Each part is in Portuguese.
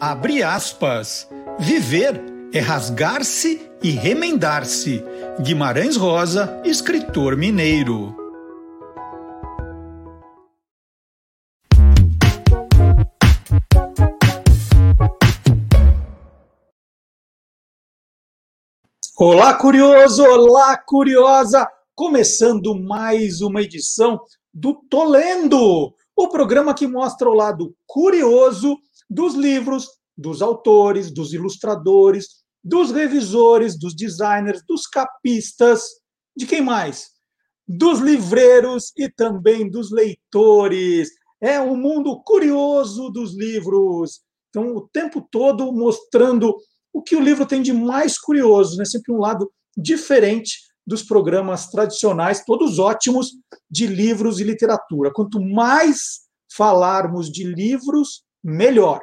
Abre aspas. Viver é rasgar-se e remendar-se. Guimarães Rosa, escritor mineiro. Olá, curioso! Olá, curiosa! Começando mais uma edição do Tolendo, o programa que mostra o lado curioso dos livros, dos autores, dos ilustradores, dos revisores, dos designers, dos capistas, de quem mais? Dos livreiros e também dos leitores. É o um mundo curioso dos livros. Então, o tempo todo mostrando o que o livro tem de mais curioso, né? sempre um lado diferente dos programas tradicionais, todos ótimos, de livros e literatura. Quanto mais falarmos de livros, melhor.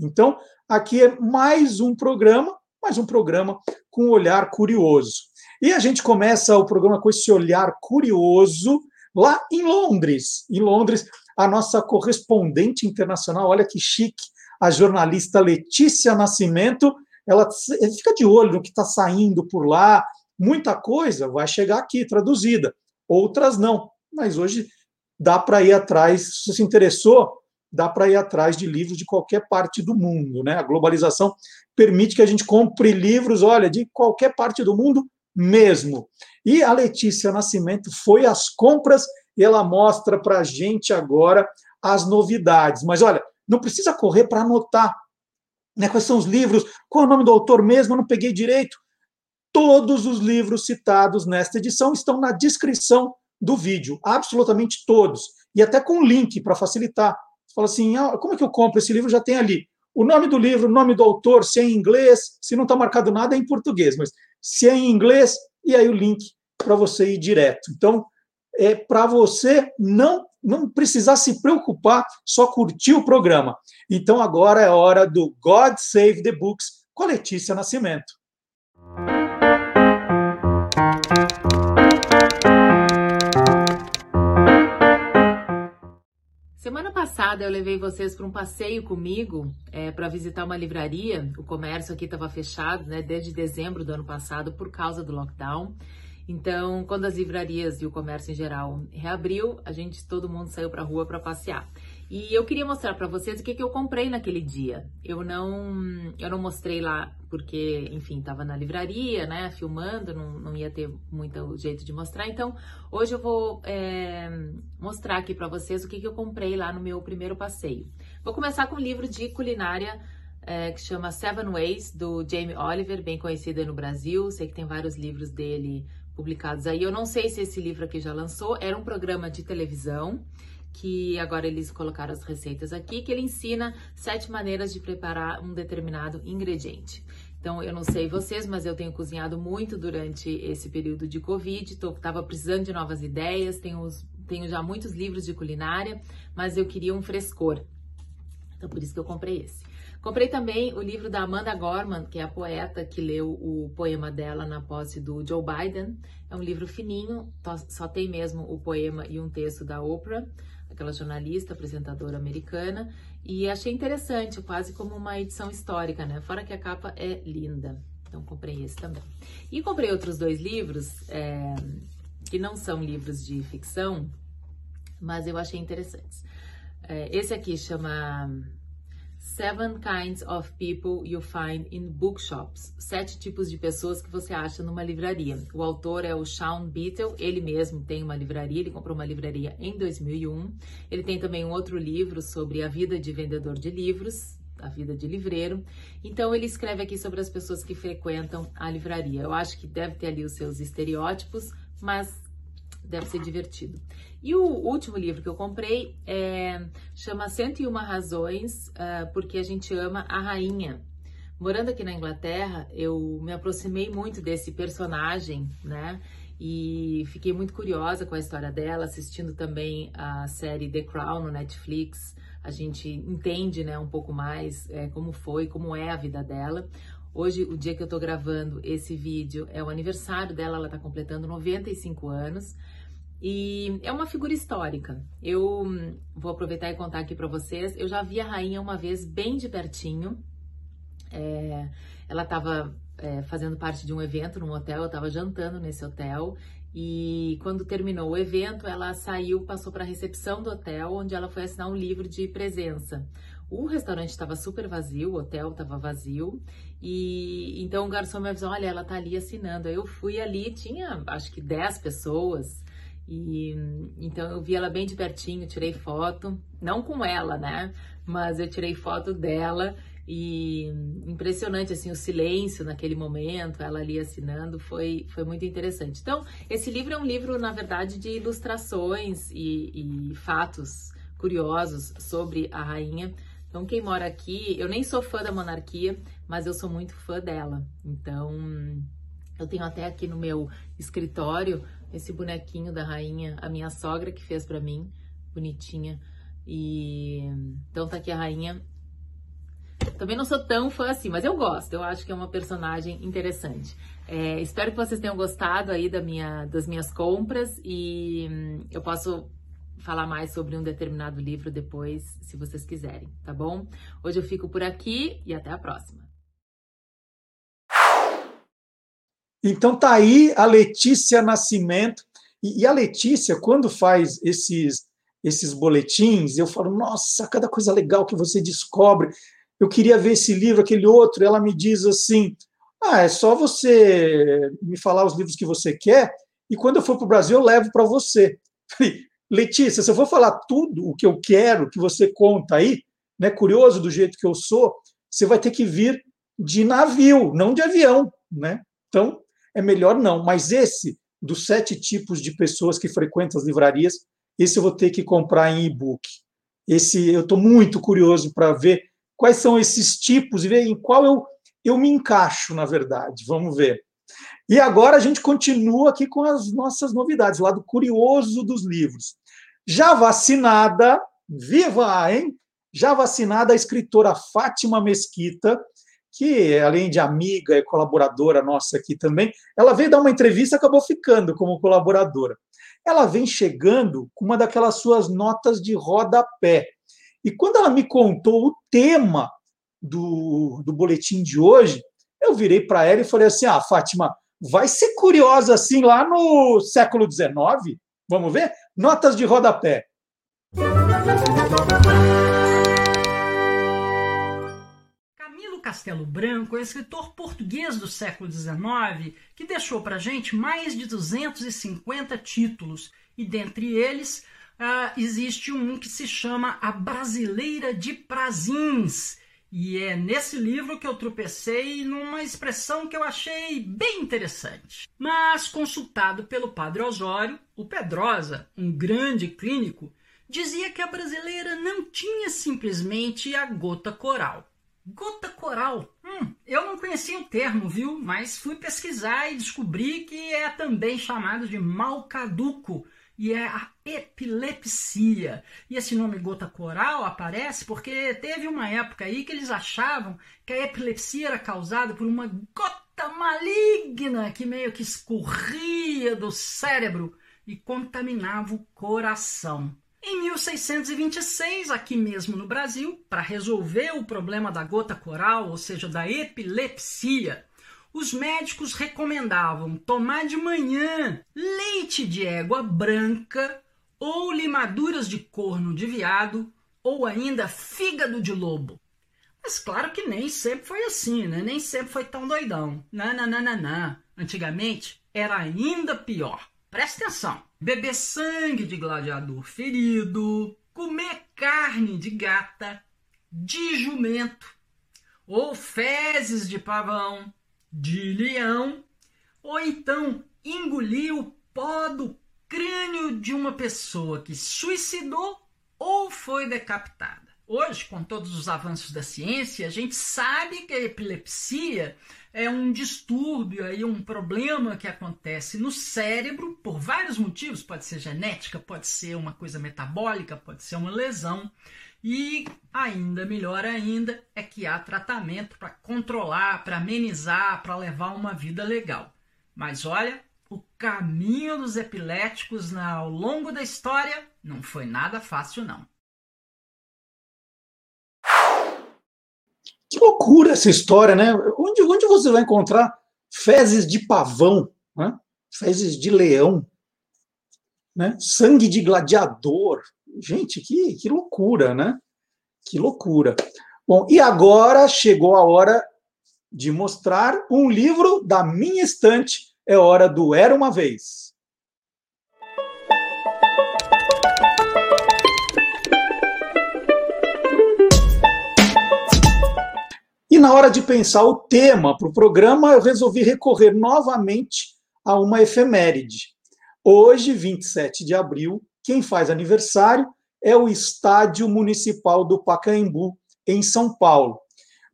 Então, aqui é mais um programa, mais um programa com um olhar curioso. E a gente começa o programa com esse olhar curioso lá em Londres. Em Londres, a nossa correspondente internacional, olha que chique, a jornalista Letícia Nascimento, ela fica de olho no que está saindo por lá. Muita coisa vai chegar aqui traduzida, outras não. Mas hoje dá para ir atrás. Se você se interessou, dá para ir atrás de livros de qualquer parte do mundo. Né? A globalização permite que a gente compre livros, olha, de qualquer parte do mundo mesmo. E a Letícia Nascimento foi às compras e ela mostra para a gente agora as novidades. Mas olha, não precisa correr para anotar né, quais são os livros, qual é o nome do autor mesmo, eu não peguei direito. Todos os livros citados nesta edição estão na descrição do vídeo, absolutamente todos, e até com link para facilitar. Você fala assim: ah, como é que eu compro esse livro? Já tem ali o nome do livro, o nome do autor, se é em inglês, se não está marcado nada é em português, mas se é em inglês, e aí o link para você ir direto. Então, é para você não não precisar se preocupar, só curtir o programa. Então agora é hora do God Save the Books com a Letícia Nascimento. Semana passada eu levei vocês para um passeio comigo é, para visitar uma livraria. O comércio aqui estava fechado né, desde dezembro do ano passado por causa do lockdown. Então, quando as livrarias e o comércio em geral reabriu, a gente, todo mundo saiu para a rua para passear. E eu queria mostrar para vocês o que, que eu comprei naquele dia. Eu não, eu não mostrei lá porque, enfim, estava na livraria, né, filmando, não, não ia ter muito jeito de mostrar. Então, hoje eu vou é, mostrar aqui para vocês o que, que eu comprei lá no meu primeiro passeio. Vou começar com um livro de culinária é, que chama Seven Ways, do Jamie Oliver, bem conhecido no Brasil. Sei que tem vários livros dele publicados aí. Eu não sei se esse livro aqui já lançou, era um programa de televisão que agora eles colocaram as receitas aqui, que ele ensina sete maneiras de preparar um determinado ingrediente. Então, eu não sei vocês, mas eu tenho cozinhado muito durante esse período de Covid, tô, tava precisando de novas ideias, tenho, tenho já muitos livros de culinária, mas eu queria um frescor. Então, por isso que eu comprei esse. Comprei também o livro da Amanda Gorman, que é a poeta que leu o poema dela na posse do Joe Biden. É um livro fininho, só tem mesmo o poema e um texto da Oprah, aquela jornalista, apresentadora americana, e achei interessante, quase como uma edição histórica, né? Fora que a capa é linda. Então comprei esse também. E comprei outros dois livros, é, que não são livros de ficção, mas eu achei interessantes. É, esse aqui chama Seven Kinds of People You Find in Bookshops. Sete tipos de pessoas que você acha numa livraria. O autor é o Sean Beatle, ele mesmo tem uma livraria, ele comprou uma livraria em 2001. Ele tem também um outro livro sobre a vida de vendedor de livros, a vida de livreiro. Então ele escreve aqui sobre as pessoas que frequentam a livraria. Eu acho que deve ter ali os seus estereótipos, mas deve ser divertido. E o último livro que eu comprei é, chama 101 Razões uh, porque a gente ama a rainha. Morando aqui na Inglaterra, eu me aproximei muito desse personagem, né? E fiquei muito curiosa com a história dela, assistindo também a série The Crown no Netflix. A gente entende, né, um pouco mais é, como foi, como é a vida dela. Hoje, o dia que eu tô gravando esse vídeo é o aniversário dela, ela tá completando 95 anos. E é uma figura histórica. Eu vou aproveitar e contar aqui para vocês. Eu já vi a rainha uma vez bem de pertinho. É, ela estava é, fazendo parte de um evento num hotel, eu estava jantando nesse hotel. E quando terminou o evento, ela saiu, passou para a recepção do hotel, onde ela foi assinar um livro de presença. O restaurante estava super vazio, o hotel estava vazio, e então o garçom me avisou: olha, ela tá ali assinando. Aí eu fui ali, tinha acho que 10 pessoas, e então eu vi ela bem de pertinho, tirei foto, não com ela, né? Mas eu tirei foto dela e impressionante assim o silêncio naquele momento, ela ali assinando, foi, foi muito interessante. Então, esse livro é um livro, na verdade, de ilustrações e, e fatos curiosos sobre a rainha. Então, quem mora aqui, eu nem sou fã da monarquia, mas eu sou muito fã dela. Então, eu tenho até aqui no meu escritório esse bonequinho da rainha, a minha sogra que fez para mim, bonitinha. E então tá aqui a rainha. Também não sou tão fã assim, mas eu gosto. Eu acho que é uma personagem interessante. É, espero que vocês tenham gostado aí da minha, das minhas compras e hum, eu posso falar mais sobre um determinado livro depois, se vocês quiserem, tá bom? Hoje eu fico por aqui e até a próxima. Então tá aí a Letícia Nascimento. E, a Letícia, quando faz esses, esses boletins, eu falo, nossa, cada coisa legal que você descobre. Eu queria ver esse livro, aquele outro. Ela me diz assim: ah, é só você me falar os livros que você quer, e quando eu for para o Brasil, eu levo para você. Letícia, se eu for falar tudo o que eu quero, que você conta aí, né, curioso do jeito que eu sou, você vai ter que vir de navio, não de avião, né? Então, é melhor não. Mas esse, dos sete tipos de pessoas que frequentam as livrarias, esse eu vou ter que comprar em e-book. Esse eu estou muito curioso para ver quais são esses tipos e ver em qual eu, eu me encaixo, na verdade. Vamos ver. E agora a gente continua aqui com as nossas novidades, o lado curioso dos livros. Já vacinada, viva, hein? Já vacinada a escritora Fátima Mesquita, que além de amiga e colaboradora nossa aqui também, ela veio dar uma entrevista e acabou ficando como colaboradora. Ela vem chegando com uma daquelas suas notas de rodapé. E quando ela me contou o tema do, do boletim de hoje, eu virei para ela e falei assim: Ah, Fátima, vai ser curiosa assim lá no século XIX? Vamos ver? Notas de rodapé. Castelo Branco é escritor português do século XIX que deixou para gente mais de 250 títulos e dentre eles uh, existe um que se chama A Brasileira de Prazins. E é nesse livro que eu tropecei numa expressão que eu achei bem interessante. Mas, consultado pelo padre Osório, o Pedrosa, um grande clínico, dizia que a brasileira não tinha simplesmente a gota coral. Gota coral. Hum, eu não conhecia o termo, viu? Mas fui pesquisar e descobri que é também chamado de mal caduco e é a epilepsia. E esse nome gota coral aparece porque teve uma época aí que eles achavam que a epilepsia era causada por uma gota maligna que meio que escorria do cérebro e contaminava o coração. Em 1626, aqui mesmo no Brasil, para resolver o problema da gota coral, ou seja, da epilepsia, os médicos recomendavam tomar de manhã leite de égua branca ou limaduras de corno de veado ou ainda fígado de lobo. Mas claro que nem sempre foi assim, né? Nem sempre foi tão doidão. Não. Antigamente era ainda pior. Presta atenção. Beber sangue de gladiador ferido, comer carne de gata, de jumento, ou fezes de pavão, de leão, ou então engolir o pó do crânio de uma pessoa que suicidou ou foi decapitada. Hoje, com todos os avanços da ciência, a gente sabe que a epilepsia é um distúrbio, aí, um problema que acontece no cérebro por vários motivos. Pode ser genética, pode ser uma coisa metabólica, pode ser uma lesão. E ainda melhor ainda é que há tratamento para controlar, para amenizar, para levar uma vida legal. Mas olha, o caminho dos epiléticos ao longo da história não foi nada fácil, não. Que loucura essa história, né? Onde, onde você vai encontrar fezes de pavão, né? fezes de leão, né? sangue de gladiador? Gente, que, que loucura, né? Que loucura. Bom, e agora chegou a hora de mostrar um livro da minha estante. É hora do Era uma Vez. E na hora de pensar o tema para o programa, eu resolvi recorrer novamente a uma efeméride. Hoje, 27 de abril, quem faz aniversário é o Estádio Municipal do Pacaembu, em São Paulo.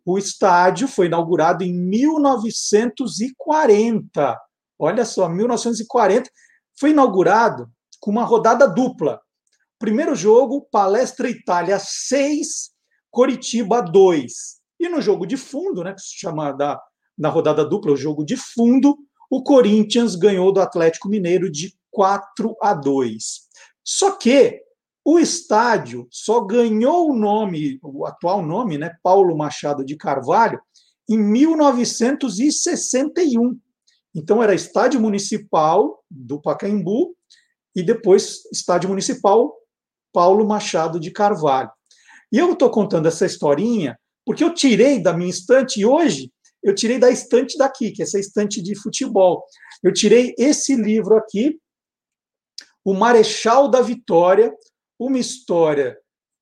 O estádio foi inaugurado em 1940. Olha só, 1940 foi inaugurado com uma rodada dupla. Primeiro jogo, Palestra Itália 6, Coritiba 2. E no jogo de fundo, né, que se chama da, na rodada dupla, o jogo de fundo, o Corinthians ganhou do Atlético Mineiro de 4 a 2. Só que o estádio só ganhou o nome, o atual nome, né, Paulo Machado de Carvalho, em 1961. Então era Estádio Municipal do Pacaembu e depois Estádio Municipal Paulo Machado de Carvalho. E eu estou contando essa historinha porque eu tirei da minha estante e hoje eu tirei da estante daqui, que é essa estante de futebol. Eu tirei esse livro aqui, O Marechal da Vitória, uma história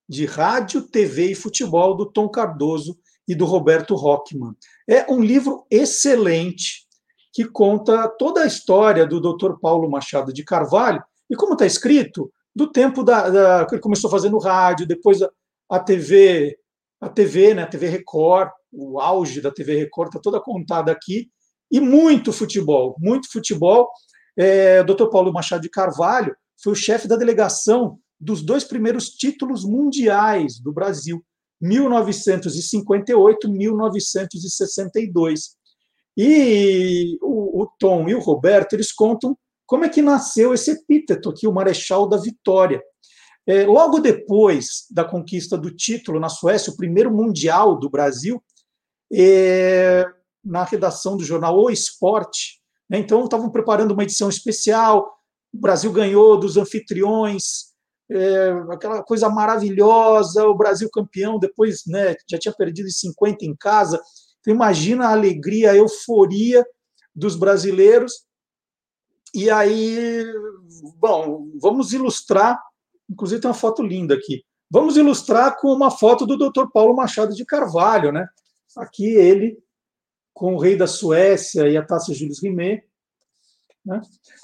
de rádio, TV e futebol do Tom Cardoso e do Roberto Rockman. É um livro excelente que conta toda a história do Dr. Paulo Machado de Carvalho e como está escrito do tempo da, da, que ele começou no rádio, depois a, a TV, a TV, né, a TV Record, o auge da TV Record está toda contada aqui e muito futebol, muito futebol. É, Dr. Paulo Machado de Carvalho foi o chefe da delegação dos dois primeiros títulos mundiais do Brasil, 1958 1962. E o, o, Tom e o Roberto eles contam como é que nasceu esse epíteto aqui, o Marechal da Vitória. É, logo depois da conquista do título na Suécia, o primeiro mundial do Brasil, é, na redação do jornal O Esporte, né, então estavam preparando uma edição especial. O Brasil ganhou dos anfitriões é, aquela coisa maravilhosa, o Brasil campeão, depois né, já tinha perdido 50 em casa. Então, imagina a alegria, a euforia dos brasileiros. E aí, bom, vamos ilustrar, inclusive tem uma foto linda aqui. Vamos ilustrar com uma foto do Dr. Paulo Machado de Carvalho, né? Aqui ele com o rei da Suécia e a Taça Jules Rimet. Né?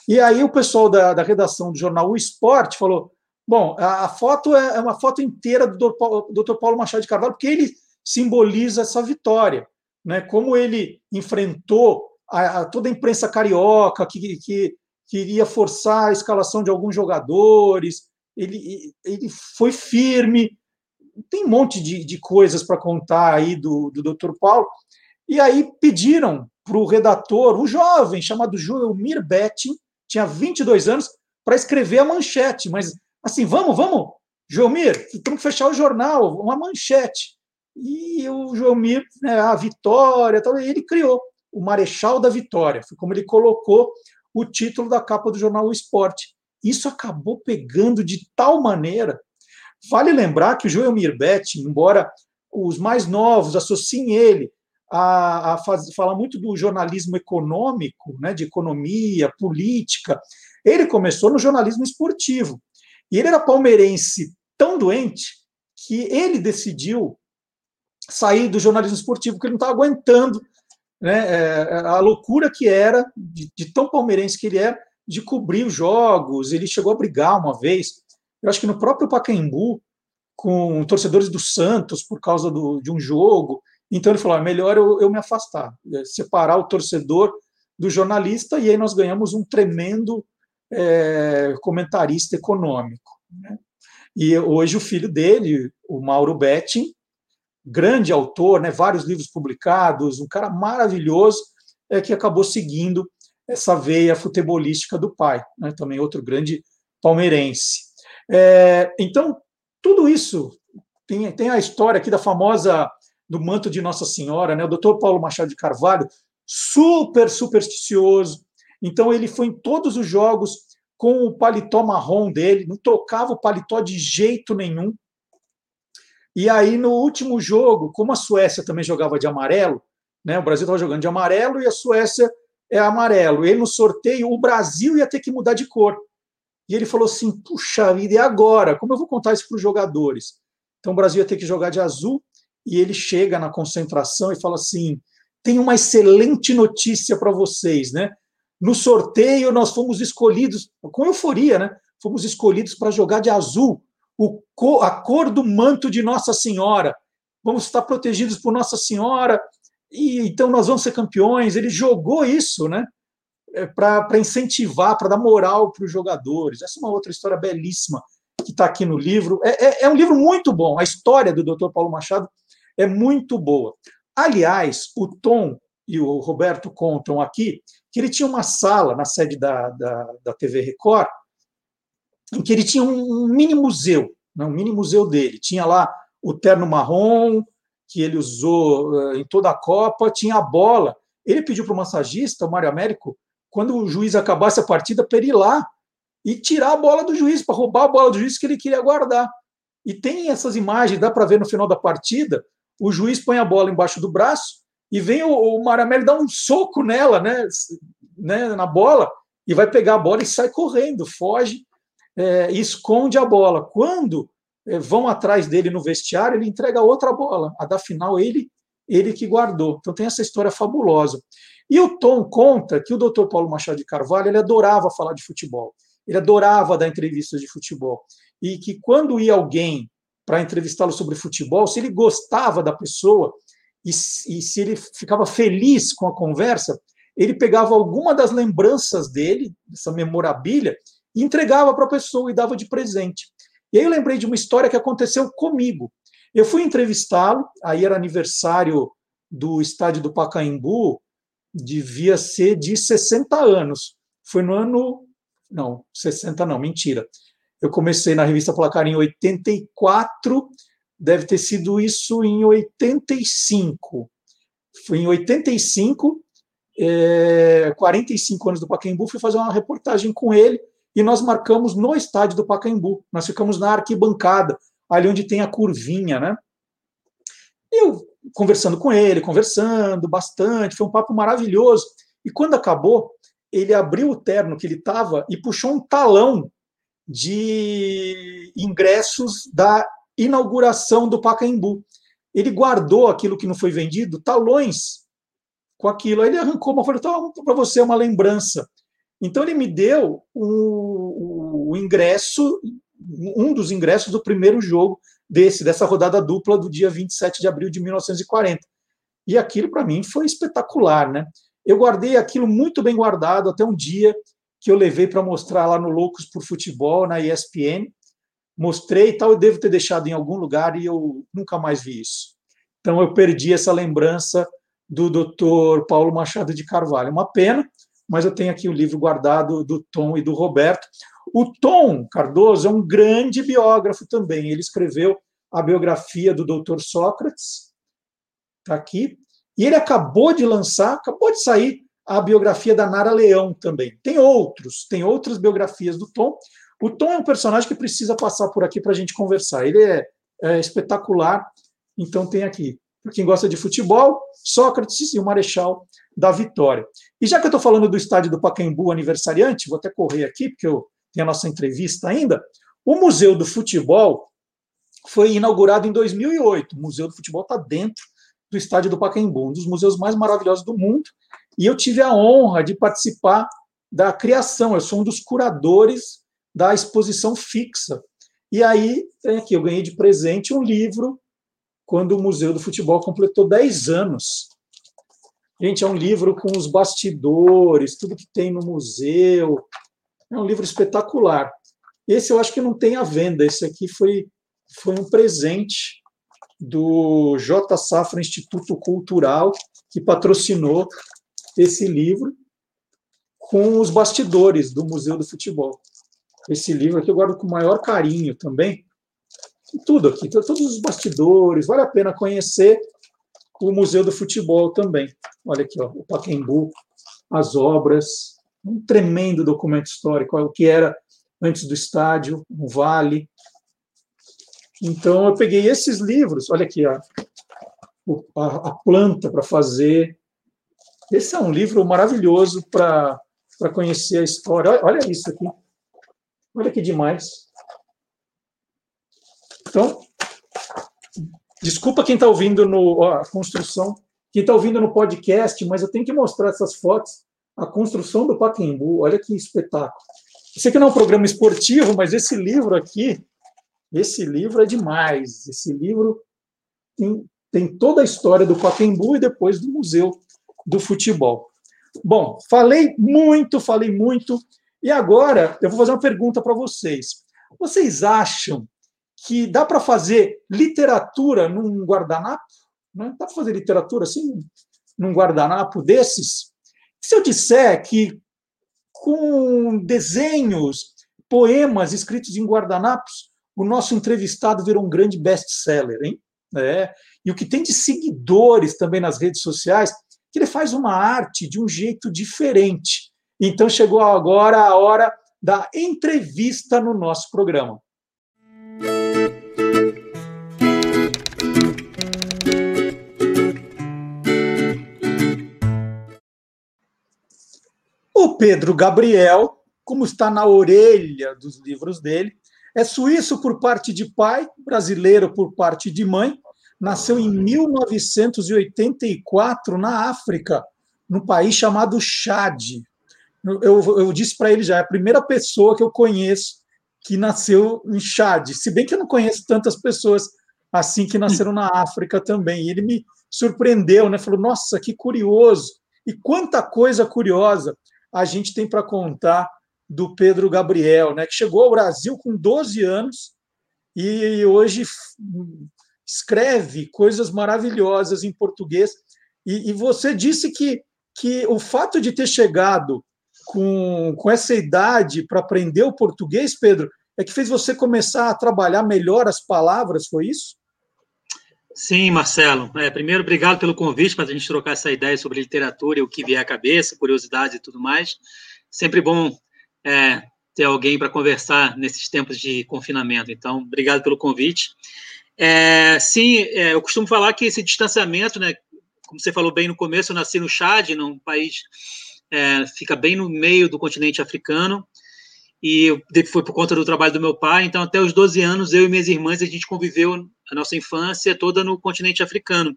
E aí o pessoal da, da redação do jornal O Esporte falou: Bom, a, a foto é, é uma foto inteira do Dr. Paulo Machado de Carvalho, porque ele simboliza essa vitória, né? Como ele enfrentou a, a toda a imprensa carioca que, que queria forçar a escalação de alguns jogadores, ele, ele foi firme. Tem um monte de, de coisas para contar aí do, do Dr. Paulo. E aí pediram para o redator, um jovem chamado Joelmir Betting, tinha 22 anos, para escrever a manchete, mas assim, vamos, vamos, Joelmir, temos que fechar o jornal, uma manchete. E o Joelmir, né, a Vitória, tal, ele criou o Marechal da Vitória, foi como ele colocou o título da capa do jornal O Esporte. Isso acabou pegando de tal maneira. Vale lembrar que o Joelmir Betting, embora os mais novos associem ele a, a faz, falar muito do jornalismo econômico, né, de economia, política, ele começou no jornalismo esportivo. E ele era palmeirense tão doente que ele decidiu sair do jornalismo esportivo, porque ele não estava aguentando né, é, a loucura que era, de, de, tão palmeirense que ele era, de cobrir os jogos. Ele chegou a brigar uma vez, eu acho que no próprio Pacaembu, com torcedores do Santos por causa do, de um jogo. Então ele falou: é melhor eu, eu me afastar, é, separar o torcedor do jornalista, e aí nós ganhamos um tremendo é, comentarista econômico. Né? E hoje o filho dele, o Mauro Betting, grande autor, né, vários livros publicados, um cara maravilhoso, é que acabou seguindo essa veia futebolística do pai, né? também outro grande palmeirense. É, então, tudo isso tem, tem a história aqui da famosa do manto de Nossa Senhora, né? O doutor Paulo Machado de Carvalho, super supersticioso. Então, ele foi em todos os jogos com o paletó marrom dele, não trocava o paletó de jeito nenhum. E aí, no último jogo, como a Suécia também jogava de amarelo, né? O Brasil estava jogando de amarelo e a Suécia é amarelo. Ele no sorteio, o Brasil ia ter que mudar de cor. E ele falou assim: puxa vida, e agora? Como eu vou contar isso para os jogadores? Então o Brasil ia ter que jogar de azul. E ele chega na concentração e fala assim: tem uma excelente notícia para vocês, né? No sorteio nós fomos escolhidos, com euforia, né? Fomos escolhidos para jogar de azul, o, a cor do manto de Nossa Senhora. Vamos estar protegidos por Nossa Senhora e então nós vamos ser campeões. Ele jogou isso, né? É, para incentivar, para dar moral para os jogadores. Essa é uma outra história belíssima que está aqui no livro. É, é, é, um livro muito bom. A história do Dr. Paulo Machado é muito boa. Aliás, o Tom e o Roberto contam aqui que ele tinha uma sala na sede da, da, da TV Record em que ele tinha um mini museu, né, um mini museu dele. Tinha lá o terno marrom, que ele usou eh, em toda a Copa, tinha a bola. Ele pediu para o massagista, o Mário Américo, quando o juiz acabasse a partida, para ir lá e tirar a bola do juiz, para roubar a bola do juiz que ele queria guardar. E tem essas imagens, dá para ver no final da partida, o juiz põe a bola embaixo do braço e vem o, o Mário Américo dar um soco nela, né, né, na bola, e vai pegar a bola e sai correndo, foge é, e esconde a bola. Quando vão atrás dele no vestiário, ele entrega outra bola. A da final, ele, ele que guardou. Então tem essa história fabulosa. E o Tom conta que o doutor Paulo Machado de Carvalho ele adorava falar de futebol. Ele adorava dar entrevistas de futebol. E que quando ia alguém para entrevistá-lo sobre futebol, se ele gostava da pessoa e, e se ele ficava feliz com a conversa, ele pegava alguma das lembranças dele, dessa memorabilia, e entregava para a pessoa e dava de presente. E aí eu lembrei de uma história que aconteceu comigo. Eu fui entrevistá-lo, aí era aniversário do estádio do Pacaembu, devia ser de 60 anos. Foi no ano. Não, 60 não, mentira. Eu comecei na revista Placar em 84, deve ter sido isso em 85. Foi em 85, é, 45 anos do Pacaembu, fui fazer uma reportagem com ele e nós marcamos no estádio do Pacaembu. Nós ficamos na arquibancada, ali onde tem a curvinha, né? Eu conversando com ele, conversando bastante, foi um papo maravilhoso. E quando acabou, ele abriu o terno que ele estava e puxou um talão de ingressos da inauguração do Pacaembu. Ele guardou aquilo que não foi vendido, talões com aquilo. Aí ele arrancou uma folha, então, para você é uma lembrança. Então ele me deu o, o, ingresso, um dos ingressos do primeiro jogo desse, dessa rodada dupla do dia 27 de abril de 1940. E aquilo para mim foi espetacular, né? Eu guardei aquilo muito bem guardado até um dia que eu levei para mostrar lá no Loucos por Futebol, na ESPN. Mostrei e tal, eu devo ter deixado em algum lugar e eu nunca mais vi isso. Então eu perdi essa lembrança do Dr. Paulo Machado de Carvalho. Uma pena, mas eu tenho aqui o livro guardado do Tom e do Roberto. O Tom Cardoso é um grande biógrafo também. Ele escreveu a biografia do Dr. Sócrates, está aqui, e ele acabou de lançar, acabou de sair a biografia da Nara Leão também. Tem outros, tem outras biografias do Tom. O Tom é um personagem que precisa passar por aqui para a gente conversar. Ele é, é espetacular, então tem aqui. Para quem gosta de futebol, Sócrates e o Marechal da Vitória. E já que eu estou falando do estádio do Pacaembu aniversariante, vou até correr aqui, porque eu tenho a nossa entrevista ainda. O Museu do Futebol foi inaugurado em 2008. O Museu do Futebol está dentro do estádio do Pacaembu, um dos museus mais maravilhosos do mundo. E eu tive a honra de participar da criação. Eu sou um dos curadores da exposição fixa. E aí, tem aqui, eu ganhei de presente um livro quando o Museu do Futebol completou 10 anos. Gente, é um livro com os bastidores, tudo que tem no museu. É um livro espetacular. Esse eu acho que não tem à venda. Esse aqui foi, foi um presente do J. Safra Instituto Cultural, que patrocinou esse livro. com os bastidores do Museu do Futebol. Esse livro aqui eu guardo com o maior carinho também. Tudo aqui, todos os bastidores, vale a pena conhecer o Museu do Futebol também. Olha aqui, ó, o Paquembu, as obras, um tremendo documento histórico, o que era antes do estádio, o vale. Então eu peguei esses livros, olha aqui, ó, a, a planta para fazer. Esse é um livro maravilhoso para conhecer a história. Olha, olha isso aqui. Olha que demais. Então, desculpa quem está ouvindo no ó, a construção, quem está ouvindo no podcast, mas eu tenho que mostrar essas fotos. A construção do Paquembu, olha que espetáculo. Eu sei que não é um programa esportivo, mas esse livro aqui, esse livro é demais. Esse livro tem, tem toda a história do Pacaembu e depois do Museu do Futebol. Bom, falei muito, falei muito, e agora eu vou fazer uma pergunta para vocês. Vocês acham que dá para fazer literatura num guardanapo? Né? Dá para fazer literatura assim, num guardanapo desses? Se eu disser que com desenhos, poemas escritos em guardanapos, o nosso entrevistado virou um grande best-seller, hein? É. E o que tem de seguidores também nas redes sociais, que ele faz uma arte de um jeito diferente. Então chegou agora a hora da entrevista no nosso programa. O Pedro Gabriel, como está na orelha dos livros dele, é suíço por parte de pai, brasileiro por parte de mãe, nasceu em 1984 na África, num país chamado Chad. Eu, eu disse para ele já, é a primeira pessoa que eu conheço que nasceu em Chad, se bem que eu não conheço tantas pessoas assim que nasceram na África também. E ele me surpreendeu, né? Falou: "Nossa, que curioso! E quanta coisa curiosa a gente tem para contar do Pedro Gabriel, né, que chegou ao Brasil com 12 anos e hoje escreve coisas maravilhosas em português. E, e, você disse que, que o fato de ter chegado com, com essa idade para aprender o português, Pedro, é que fez você começar a trabalhar melhor as palavras, foi isso? Sim, Marcelo. É, primeiro, obrigado pelo convite para a gente trocar essa ideia sobre literatura e o que vier à cabeça, curiosidade e tudo mais. Sempre bom é, ter alguém para conversar nesses tempos de confinamento. Então, obrigado pelo convite. É, sim, é, eu costumo falar que esse distanciamento, né, como você falou bem no começo, eu nasci no Chad, num país é, fica bem no meio do continente africano, e foi por conta do trabalho do meu pai, então até os 12 anos, eu e minhas irmãs, a gente conviveu a nossa infância toda no continente africano.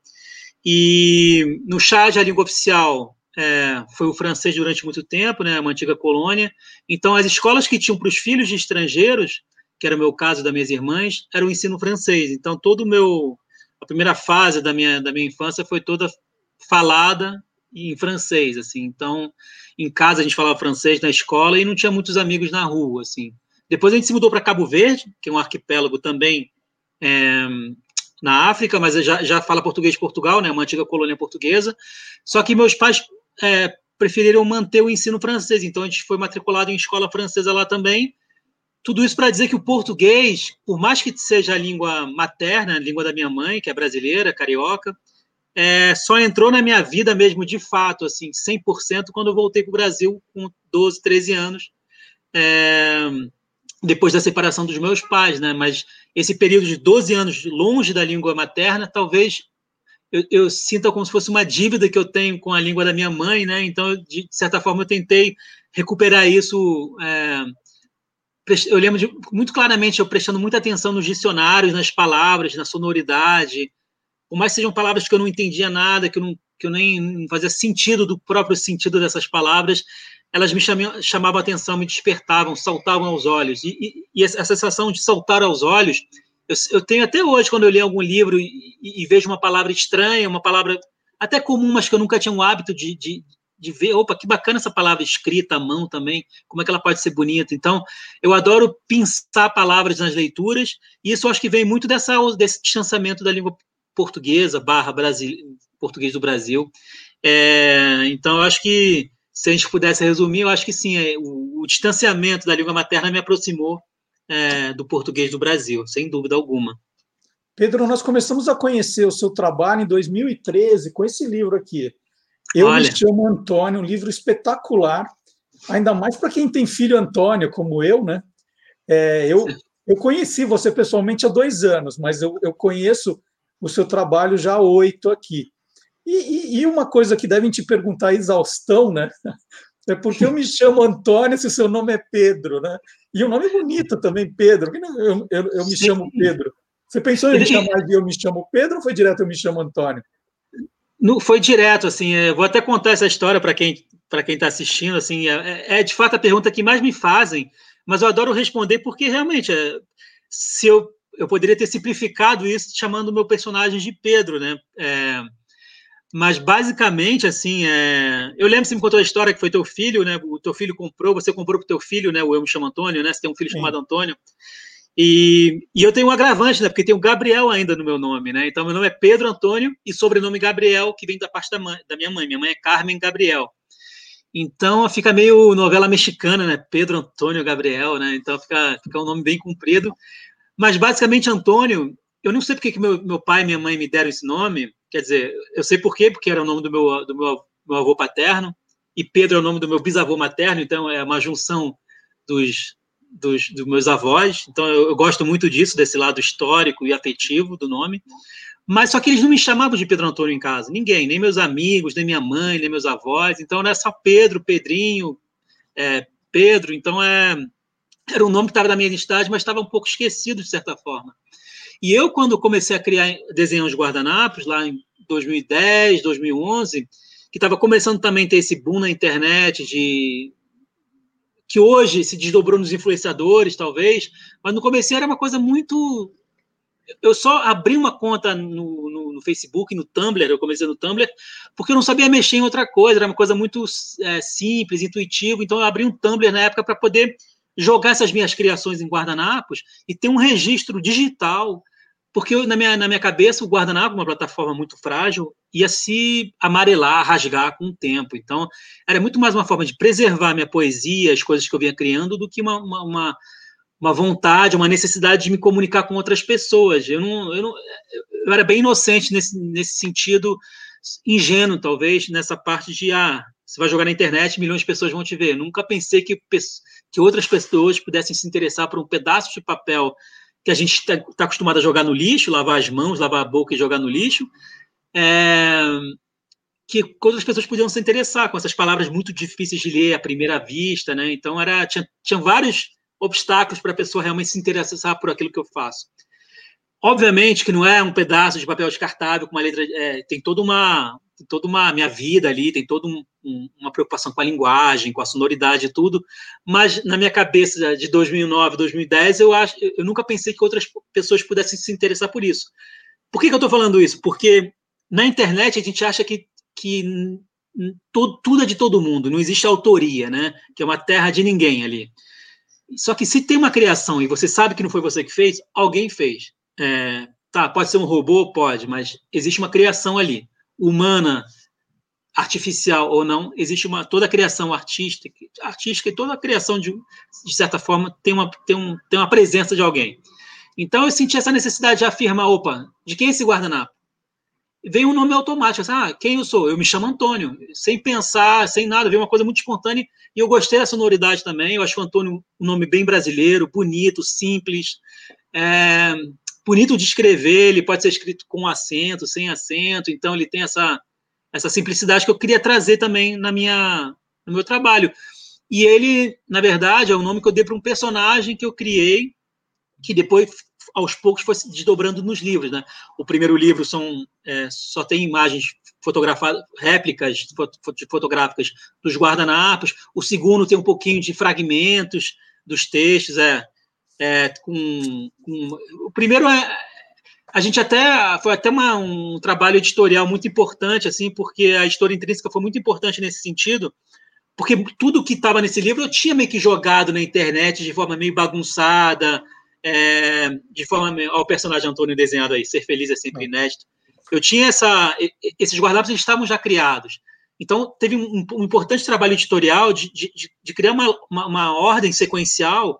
E no Chad, a língua oficial é, foi o francês durante muito tempo, né, uma antiga colônia. Então, as escolas que tinham para os filhos de estrangeiros, que era o meu caso das minhas irmãs, era o ensino francês. Então, todo o meu a primeira fase da minha da minha infância foi toda falada em francês, assim. Então, em casa a gente falava francês na escola e não tinha muitos amigos na rua, assim. Depois a gente se mudou para Cabo Verde, que é um arquipélago também é, na África, mas já, já fala português de Portugal, né, uma antiga colônia portuguesa. Só que meus pais é, preferiram manter o ensino francês, então a gente foi matriculado em escola francesa lá também. Tudo isso para dizer que o português, por mais que seja a língua materna, a língua da minha mãe, que é brasileira, carioca, é, só entrou na minha vida mesmo, de fato, assim, 100%, quando eu voltei para o Brasil com 12, 13 anos, é, depois da separação dos meus pais, né? Mas esse período de 12 anos longe da língua materna, talvez eu, eu, sinta como se fosse uma dívida que eu tenho com a língua da minha mãe, né? Então, de certa forma, eu tentei recuperar isso. É, eu lembro de, muito claramente eu prestando muita atenção nos dicionários, nas palavras, na sonoridade, por mais que sejam palavras que eu não entendia nada, que eu, não, que eu nem fazia sentido do próprio sentido dessas palavras, elas me chamavam, chamavam a atenção, me despertavam, saltavam aos olhos. E, e, e essa sensação de saltar aos olhos, eu, eu, tenho até hoje, quando eu leio algum livro e, e, vejo uma palavra estranha, uma palavra até comum, mas que eu nunca tinha o hábito de, de, de ver, opa, que bacana essa palavra escrita à mão também, como é que ela pode ser bonita. Então, eu adoro pensar palavras nas leituras, e isso acho que vem muito dessa, desse distanciamento da língua portuguesa barra Brasil, português do Brasil. É, então, eu acho que se a gente pudesse resumir, eu acho que sim, é, o, o distanciamento da língua materna me aproximou é, do português do Brasil, sem dúvida alguma. Pedro, nós começamos a conhecer o seu trabalho em 2013 com esse livro aqui. Eu Olha. me chamo Antônio, um livro espetacular, ainda mais para quem tem filho Antônio, como eu, né? É, eu, eu conheci você pessoalmente há dois anos, mas eu, eu conheço o seu trabalho já há oito aqui. E, e, e, uma coisa que devem te perguntar, exaustão, né? É porque eu me chamo Antônio se o seu nome é Pedro, né? E o um nome bonito também, Pedro. Eu, eu, eu me chamo Pedro. Você pensou em me chamar de eu me chamo Pedro ou foi direto eu me chamo Antônio? No, foi direto, assim. vou até contar essa história para quem para quem está assistindo. Assim, é, é, é, de fato a pergunta que mais me fazem, mas eu adoro responder porque realmente, é, se eu eu poderia ter simplificado isso chamando o meu personagem de Pedro, né? É, mas basicamente, assim, é... eu lembro que você me contou a história que foi teu filho, né? O teu filho comprou, você comprou para o teu filho, né? O eu me chamo Antônio, né? Você tem um filho Sim. chamado Antônio. E, e, eu tenho um agravante, né? Porque tem o Gabriel ainda no meu nome, né? Então, meu nome é Pedro Antônio e sobrenome Gabriel, que vem da parte da, mãe, da minha mãe. Minha mãe é Carmen Gabriel. Então, fica meio novela mexicana, né? Pedro Antônio Gabriel, né? Então, fica, fica um nome bem comprido. Mas, basicamente, Antônio, eu não sei porque que meu, meu pai e minha mãe me deram esse nome, Quer dizer, eu sei por quê, porque era o nome do meu, do meu, meu avô paterno, e Pedro é o nome do meu bisavô materno, então é uma junção dos, dos, dos meus avós. Então eu, eu, gosto muito disso, desse lado histórico e afetivo do nome. Mas só que eles não me chamavam de Pedro Antônio em casa, ninguém, nem meus amigos, nem minha mãe, nem meus avós. Então era só Pedro, Pedrinho, é, Pedro. Então é, era um nome que estava na minha identidade, mas estava um pouco esquecido de certa forma. E eu, quando comecei a criar desenhos guardanapos, lá em 2010, 2011, que estava começando também a ter esse boom na internet de que hoje se desdobrou nos influenciadores, talvez, mas no começo era uma coisa muito. Eu só abri uma conta no, no, no, Facebook, no Tumblr, eu comecei no Tumblr, porque eu não sabia mexer em outra coisa, era uma coisa muito é, simples, intuitiva, então eu abri um Tumblr na época para poder jogar essas minhas criações em guardanapos e ter um registro digital porque eu, na, minha, na minha cabeça o guardanapo, uma plataforma muito frágil, ia se amarelar, rasgar com o tempo. Então, era muito mais uma forma de preservar minha poesia, as coisas que eu vinha criando, do que uma, uma, uma, uma vontade, uma necessidade de me comunicar com outras pessoas. Eu, não, eu, não, eu era bem inocente nesse, nesse sentido, ingênuo, talvez, nessa parte de, ah, você vai jogar na internet, milhões de pessoas vão te ver. Nunca pensei que, que outras pessoas pudessem se interessar por um pedaço de papel que a gente está tá acostumado a jogar no lixo, lavar as mãos, lavar a boca e jogar no lixo, é, que outras pessoas podiam se interessar com essas palavras muito difíceis de ler à primeira vista, né? Então era tinha, tinha vários obstáculos para a pessoa realmente se interessar por aquilo que eu faço. Obviamente que não é um pedaço de papel descartável com uma letra, é, tem toda uma tem toda uma minha vida ali, tem toda um, um, uma preocupação com a linguagem, com a sonoridade e tudo, mas na minha cabeça de 2009, 2010, eu acho, eu nunca pensei que outras pessoas pudessem se interessar por isso. Por que, que eu estou falando isso? Porque na internet a gente acha que, que todo, tudo é de todo mundo, não existe autoria, né? Que é uma terra de ninguém ali. Só que se tem uma criação e você sabe que não foi você que fez, alguém fez. É, tá, pode ser um robô, pode, mas existe uma criação ali humana, artificial ou não, existe uma toda a criação artística, artística e toda a criação de, de certa forma tem uma tem, um, tem uma presença de alguém. Então eu senti essa necessidade de afirmar, opa, de quem é esse guardanapo? Vem um nome automático, assim, ah, quem eu sou? Eu me chamo Antônio, sem pensar, sem nada, veio uma coisa muito espontânea e eu gostei da sonoridade também. Eu acho o Antônio um nome bem brasileiro, bonito, simples, é, bonito de escrever, ele pode ser escrito com acento, sem acento, então ele tem essa, essa simplicidade que eu queria trazer também na minha, no meu trabalho. E ele, na verdade, é o nome que eu dei para um personagem que eu criei, que depois, aos poucos, foi se desdobrando nos livros. Né? O primeiro livro são, é, só tem imagens fotografadas, réplicas fotográficas dos guardanapos. O segundo tem um pouquinho de fragmentos dos textos, é, é, com, com, o primeiro é a gente até foi até uma, um trabalho editorial muito importante assim porque a história intrínseca foi muito importante nesse sentido porque tudo que estava nesse livro eu tinha meio que jogado na internet de forma meio bagunçada é, de forma ao personagem Antônio desenhado aí ser feliz é sempre é. inédito eu tinha essa esses guardanapos estavam já criados Então, teve um, um importante trabalho editorial de, de, de criar uma, uma, uma, ordem sequencial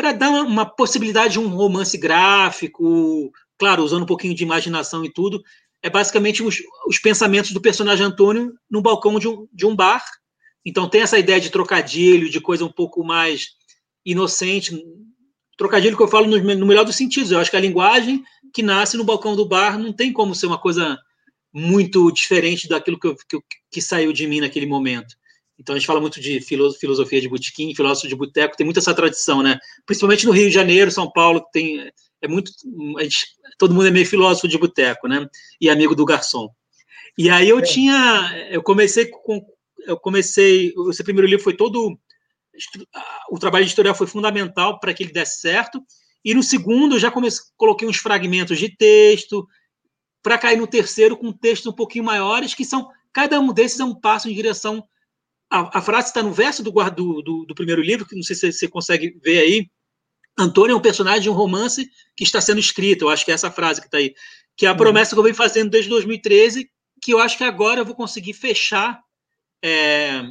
para dar uma, possibilidade de um romance gráfico, claro, usando um pouquinho de imaginação e tudo. É basicamente os, os pensamentos do personagem Antônio no balcão de um, de um bar. Então, tem essa ideia de trocadilho, de coisa um pouco mais inocente. Trocadilho que eu falo no, no melhor dos sentidos. Eu acho que a linguagem que nasce no balcão do bar não tem como ser uma coisa muito diferente daquilo que, eu, que, que, saiu de mim naquele momento. Então a gente fala muito de filosofia de botequim, filósofo de boteco, tem muita essa tradição, né? Principalmente no Rio de Janeiro, São Paulo, tem é muito gente, todo mundo é meio filósofo de boteco, né? E amigo do garçom. E aí eu é. tinha, eu comecei com, eu comecei, seu primeiro livro foi todo o trabalho editorial foi fundamental para que ele desse certo. E no segundo eu já comecei, coloquei uns fragmentos de texto, para cair no terceiro com textos um pouquinho maiores, que são, cada um desses é um passo em direção. A, a frase está no verso do, do, do, do, primeiro livro, que não sei se você consegue ver aí. Antônio é um personagem de um romance que está sendo escrito, eu acho que é essa frase que está aí, que é a uhum. promessa que eu venho fazendo desde 2013, que eu acho que agora eu vou conseguir fechar é,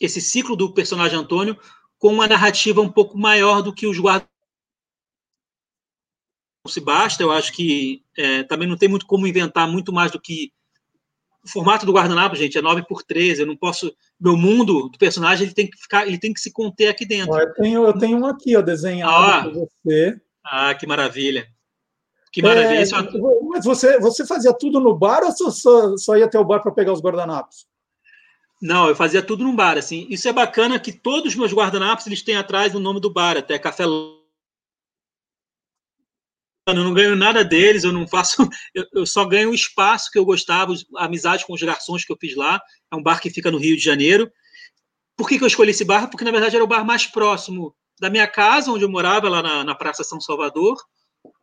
esse ciclo do personagem Antônio com uma narrativa um pouco maior do que os guardas se basta. Eu acho que é, também não tem muito como inventar muito mais do que o formato do guardanapo, gente, é 9 por 13. Eu não posso. Meu mundo do personagem ele tem que ficar, ele tem que se conter aqui dentro. eu, tenho, eu tenho um aqui, ó, desenhado ah, para você. Ah, que maravilha. Que maravilha. É, mas você, você fazia tudo no bar ou só, só ia até o bar para pegar os guardanapos? Não, eu fazia tudo no bar, assim. Isso é bacana que todos os meus guardanapos eles têm atrás o nome do bar, até Café eu não ganho nada deles, eu não faço, eu, eu, só ganho o espaço que eu gostava, a amizade com os garçons que eu fiz lá. É um bar que fica no Rio de Janeiro. Por que, que eu escolhi esse bar? Porque, na verdade, era o bar mais próximo da minha casa, onde eu morava, lá na, na Praça São Salvador,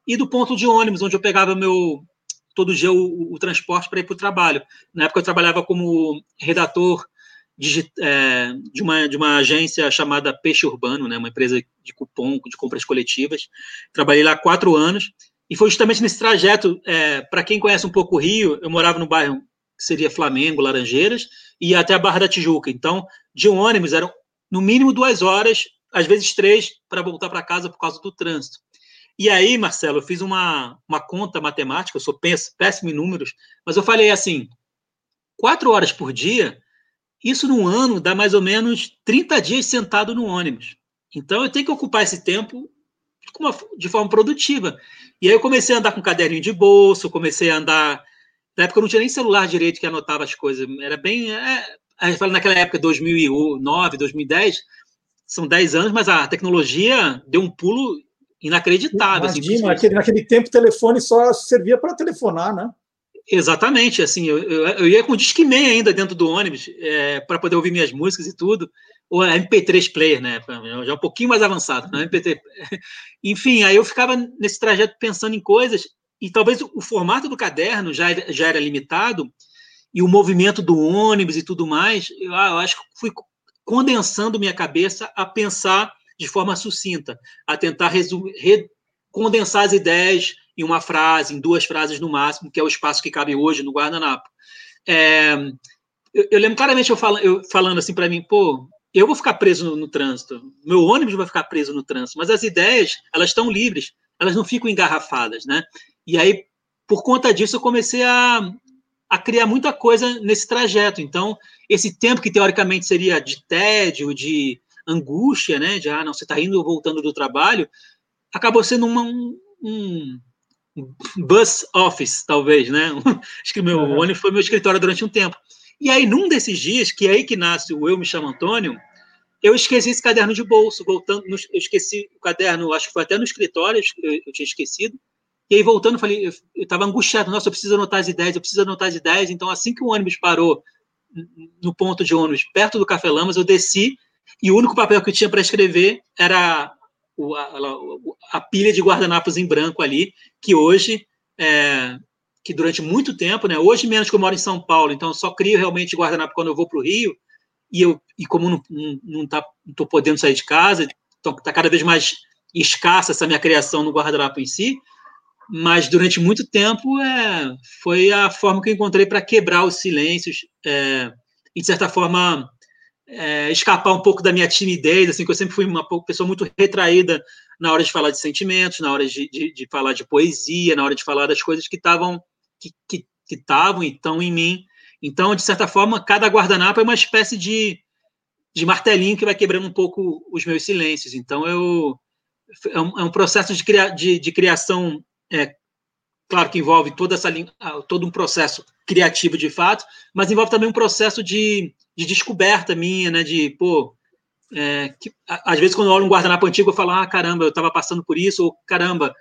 e do ponto de ônibus, onde eu pegava meu todo dia o, o transporte para ir para o trabalho. Na época, eu trabalhava como redator de, é, de, uma, de uma agência chamada Peixe Urbano, né, uma empresa de cupom, de compras coletivas. Trabalhei lá quatro anos, e foi justamente nesse trajeto, é, para quem conhece um pouco o Rio, eu morava no bairro que seria Flamengo, Laranjeiras, e até a Barra da Tijuca. Então, de um ônibus, eram no mínimo duas horas, às vezes três, para voltar para casa por causa do trânsito. E aí, Marcelo, eu fiz uma, uma conta matemática, eu sou péssimo em números, mas eu falei assim, quatro horas por dia isso num ano dá mais ou menos 30 dias sentado no ônibus. Então eu tenho que ocupar esse tempo de forma produtiva. E aí eu comecei a andar com caderninho de bolso, comecei a andar. Na época eu não tinha nem celular direito que anotava as coisas. Era bem. É, a gente fala naquela época, 2009, 2010, são 10 anos, mas a tecnologia deu um pulo inacreditável. Assim, Imagina, assim, naquele, naquele tempo o telefone só servia para telefonar, né? Exatamente, assim, eu, eu, eu, ia com Discman ainda dentro do ônibus é, para poder ouvir minhas músicas e tudo, ou MP3 player, né, já um pouquinho mais avançado, né, MP3. Enfim, aí eu ficava nesse trajeto pensando em coisas, e talvez o, o formato do caderno já, já era limitado, e o movimento do ônibus e tudo mais, eu, ah, eu acho que fui condensando minha cabeça a pensar de forma sucinta, a tentar resumir, re, condensar as ideias, em uma frase, em duas frases no máximo, que é o espaço que cabe hoje no guardanapo. É, eu, eu, lembro claramente eu, eu falando assim para mim, pô, eu vou ficar preso no, no, trânsito, meu ônibus vai ficar preso no trânsito, mas as ideias, elas estão livres, elas não ficam engarrafadas, né? E aí, por conta disso, eu comecei a, a criar muita coisa nesse trajeto. Então, esse tempo que teoricamente seria de tédio, de angústia, né? De, ah, não, você está indo ou voltando do trabalho, acabou sendo uma, um, um bus office, talvez, né? Acho que meu uhum. ônibus foi meu escritório durante um tempo. E aí, num desses dias, que é aí que nasce o Eu Me Chamo Antônio, eu esqueci esse caderno de bolso, voltando, eu esqueci o caderno, acho que foi até no escritório, eu, eu tinha esquecido. E aí, voltando, falei, eu estava angustiado, nossa, eu preciso anotar as ideias, eu preciso anotar as ideias. Então, assim que o ônibus parou no ponto de ônibus, perto do Café Lamas, eu desci, e o único papel que eu tinha para escrever era o, a, a, pilha de guardanapos em branco ali, que hoje, é, que durante muito tempo, né, hoje menos que eu moro em São Paulo, então eu só crio realmente guardanapo quando eu vou para o Rio, e, eu, e como não estou não, tá, não podendo sair de casa, então está cada vez mais escassa essa minha criação no guardanapo em si, mas durante muito tempo é, foi a forma que eu encontrei para quebrar os silêncios é, e de certa forma, é, escapar um pouco da minha timidez, assim, que eu sempre fui uma pessoa muito retraída na hora de falar de sentimentos, na hora de, de, de falar de poesia, na hora de falar das coisas que estavam que que, e estão em mim. Então, de certa forma, cada guardanapo é uma espécie de, de martelinho que vai quebrando um pouco os meus silêncios. Então, eu é um, é um processo de, cria, de, de criação, é, claro que envolve toda essa todo um processo criativo de fato, mas envolve também um processo de, de descoberta minha, né? De pô, é, que, às vezes quando eu olho um guardanapo antigo eu falo, ah, caramba, eu estava passando por isso, ou caramba,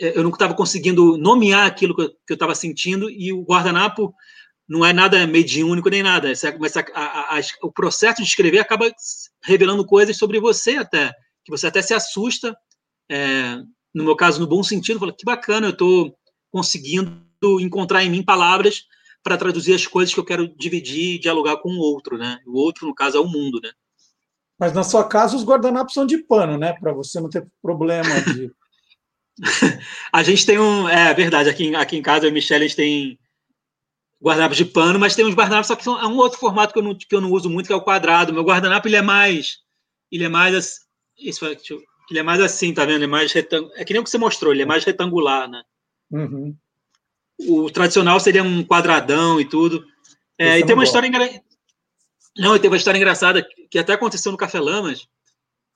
é, eu não estava conseguindo nomear aquilo que eu estava sentindo, e o guardanapo não é nada mediúnico nem nada, mas a, a, a, o processo de escrever acaba revelando coisas sobre você até, que você até se assusta, é, no meu caso, no bom sentido, fala, que bacana, eu estou conseguindo encontrar em mim palavras para traduzir as coisas que eu quero dividir e dialogar com o outro, né? O outro, no caso, é o mundo, né? Mas na sua casa os guardanapos são de pano, né? Para você não ter problema de. a gente tem um. É verdade, aqui, aqui em casa, eu e a Michelle, a gente tem guardanapos de pano, mas tem uns guardanapos, só que são, é um outro formato que eu, não, que eu não uso muito, que é o quadrado. Meu guardanapo, ele é mais. Ele é mais. Isso, ele é mais assim, tá vendo? Ele é mais retang... É que nem o que você mostrou, ele é mais retangular, né? Uhum. O tradicional seria um quadradão e tudo. É, e tem uma história engra... Não, tem uma história engraçada que até aconteceu no Café Lamas,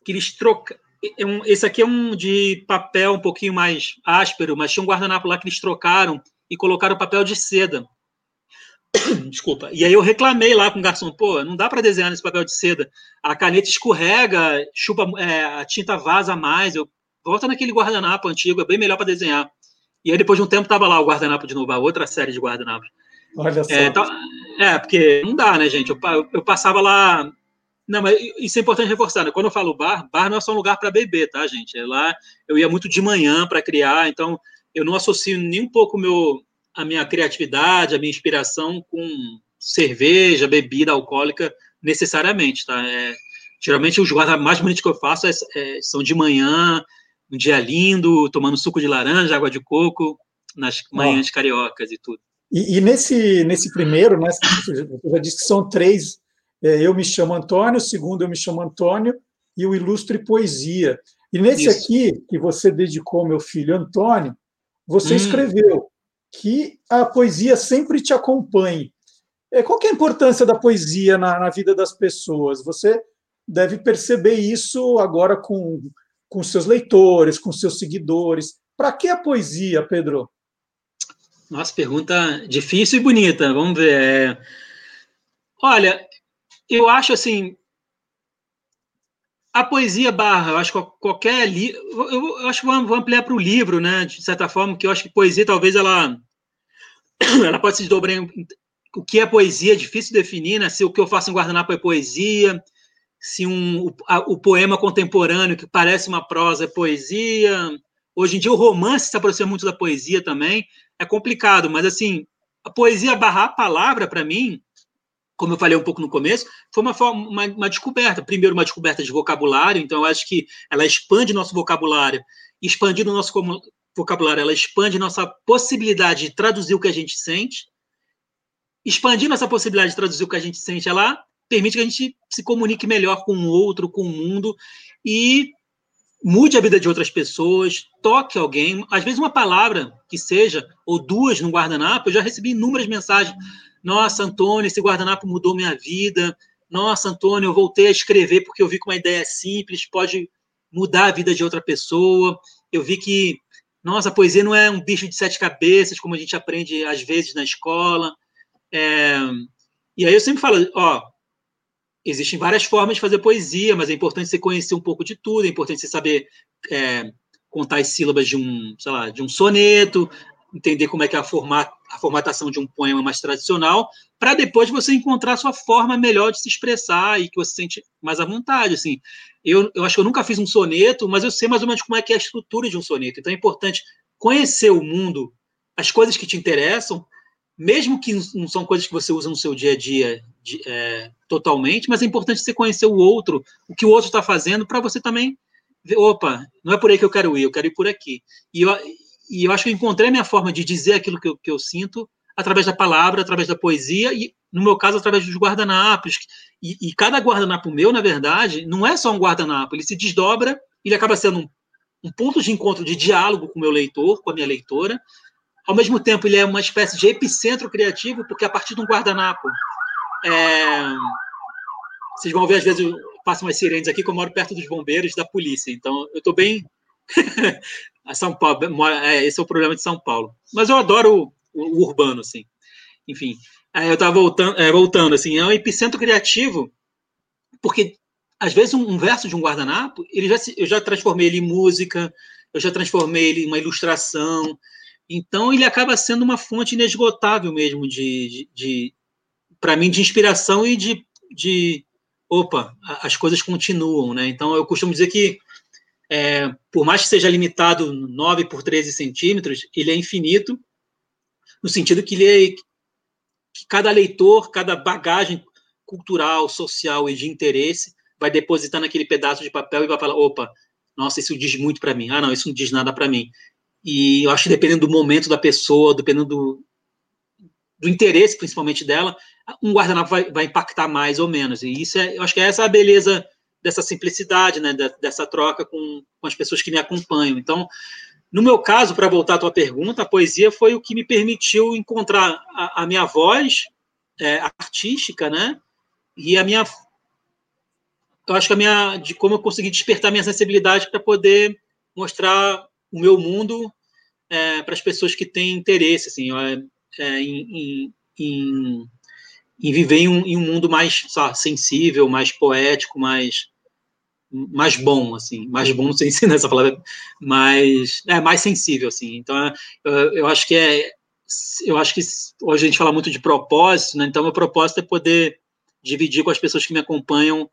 que eles trocam. É esse aqui é um de papel um pouquinho mais áspero, mas tinha um guardanapo lá que eles trocaram e colocaram papel de seda. Desculpa. E aí eu reclamei lá com o garçom, pô, não dá para desenhar nesse papel de seda. A caneta escorrega, chupa, é, a tinta vaza mais. Eu volta naquele guardanapo antigo, é bem melhor para desenhar. E aí depois de um tempo tava lá o guardanapo de novo, a outra série de guardanapos. Olha só. É, tá, é, porque não dá, né, gente? Eu, eu passava lá. Não, mas isso é importante reforçar, né? Quando eu falo bar, bar não é só um lugar para beber, tá, gente? É lá eu ia muito de manhã para criar, então eu não associo nem um pouco meu, a minha criatividade, a minha inspiração com cerveja, bebida alcoólica necessariamente, tá? É, geralmente os guarda mais bonitos que eu faço é, é, são de manhã, um dia lindo, tomando suco de laranja, água de coco, nas manhãs cariocas e tudo. E, e, nesse, nesse primeiro, né, você já disse que são três. É, eu me chamo Antônio, o segundo eu me chamo Antônio, e o Ilustre Poesia. E nesse Isso. aqui, que você dedicou ao meu filho Antônio, você hum. escreveu que a poesia sempre te acompanhe. É, qual é a importância da poesia na, na vida das pessoas? Você deve perceber isso agora com, com seus leitores, com seus seguidores. Para que a poesia, Pedro? Nossa, pergunta difícil e bonita. Vamos ver. É, olha, eu acho assim. A poesia barra, eu acho que qualquer livro. Eu, eu, acho que vou ampliar para o livro, né? De certa forma, que eu acho que poesia talvez ela. Ela pode se desdobrar em. O que é poesia é difícil definir, né? Se o que eu faço em guardanapo é poesia, se um, o, a, o poema contemporâneo que parece uma prosa é poesia. Hoje em dia o romance se aproxima muito da poesia também é complicado, mas assim, a poesia barrar a palavra, para mim, como eu falei um pouco no começo, foi uma, forma, uma, uma, descoberta. Primeiro, uma descoberta de vocabulário, então eu acho que ela expande nosso vocabulário. Expandindo o nosso vocabulário, ela expande nossa possibilidade de traduzir o que a gente sente. Expandindo essa possibilidade de traduzir o que a gente sente, ela permite que a gente se comunique melhor com o outro, com o mundo, e mude a vida de outras pessoas, toque alguém. Às vezes, uma palavra que seja, ou duas no guardanapo, eu já recebi inúmeras mensagens. Nossa, Antônio, esse guardanapo mudou minha vida. Nossa, Antônio, eu voltei a escrever porque eu vi que uma ideia simples pode mudar a vida de outra pessoa. Eu vi que, nossa, a poesia não é um bicho de sete cabeças, como a gente aprende às vezes na escola. É... E aí eu sempre falo, ó, existem várias formas de fazer poesia, mas é importante você conhecer um pouco de tudo, é importante você saber é, contar as sílabas de um, sei lá, de um soneto, entender como é que é a, a formatação de um poema mais tradicional, para depois você encontrar a sua forma melhor de se expressar e que você se sente mais à vontade, assim. Eu, eu acho que eu nunca fiz um soneto, mas eu sei mais ou menos como é que é a estrutura de um soneto. Então é importante conhecer o mundo, as coisas que te interessam, mesmo que não são coisas que você usa no seu dia a dia de, é, totalmente, mas é importante você conhecer o outro, o que o outro está fazendo, para você também ver, opa, não é por aí que eu quero ir, eu quero ir por aqui. E eu, e eu acho que eu encontrei a minha forma de dizer aquilo que eu, que eu sinto através da palavra, através da poesia, e no meu caso, através dos guardanapos. E, e cada guardanapo meu, na verdade, não é só um guardanapo, ele se desdobra, ele acaba sendo um, um ponto de encontro, de diálogo com o meu leitor, com a minha leitora. Ao mesmo tempo, ele é uma espécie de epicentro criativo, porque a partir de um guardanapo. É... Vocês vão ver, às vezes, passam umas sirenes aqui, que eu moro perto dos bombeiros da polícia. Então, eu estou bem. São Paulo, é, esse é o problema de São Paulo. Mas eu adoro o, o urbano, assim. Enfim, eu estava voltando, é, voltando, assim, é um epicentro criativo, porque às vezes um, um verso de um guardanapo, ele já se, eu já transformei ele em música, eu já transformei ele em uma ilustração, então ele acaba sendo uma fonte inesgotável mesmo de, de, de para mim, de inspiração e de, de opa, as coisas continuam, né? Então eu costumo dizer que é, por mais que seja limitado 9 por 13 centímetros, ele é infinito, no sentido que é, que cada leitor, cada bagagem cultural, social e de interesse vai depositar naquele pedaço de papel e vai falar, opa, nossa, isso diz muito para mim. Ah, não, isso não diz nada para mim. E eu acho que dependendo do momento da pessoa, dependendo do, do interesse, principalmente dela, um guardanapo vai, vai, impactar mais ou menos. E isso é, eu acho que é essa a beleza dessa simplicidade, né, dessa troca com, com as pessoas que me acompanham. Então, no meu caso, para voltar à tua pergunta, a poesia foi o que me permitiu encontrar a, a minha voz é, artística, né? E a minha. Eu acho que a minha. de como eu consegui despertar minha sensibilidade para poder mostrar o meu mundo é, para as pessoas que têm interesse, assim, é, é em, em, em, viver em um, em um mundo mais sensível, mais poético, mais mais bom, assim, mais bom, não sei se nessa palavra, mas é mais sensível, assim. Então, eu, eu acho que é, eu acho que hoje a gente fala muito de propósito, né? Então, meu propósito é poder dividir com as pessoas que me acompanham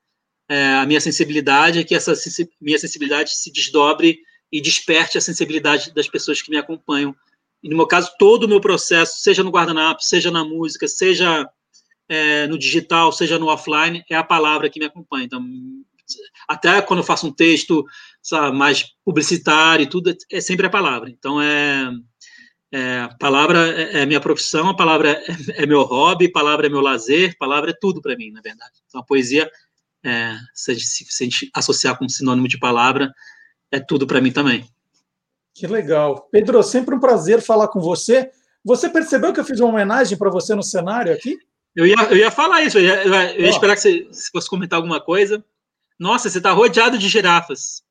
é, a minha sensibilidade, é que essa minha sensibilidade se desdobre e desperte a sensibilidade das pessoas que me acompanham. E no meu caso, todo o meu processo, seja no guardanapo, seja na música, seja é, no digital, seja no offline, é a palavra que me acompanha. Então, até quando eu faço um texto sabe, mais publicitário e tudo, é sempre a palavra. Então, é, é a palavra é, é minha profissão, a palavra é, é, meu hobby, a palavra é meu lazer, a palavra é tudo para mim, na verdade. Então, a poesia, é, se, a gente, se a gente associar com sinônimo de palavra, é tudo para mim também. Que legal. Pedro, sempre um prazer falar com você. Você percebeu que eu fiz uma homenagem para você no cenário aqui? Eu ia, eu ia falar isso, eu ia, eu ia, eu ia esperar que você se fosse comentar alguma coisa. Nossa, você está rodeado de girafas.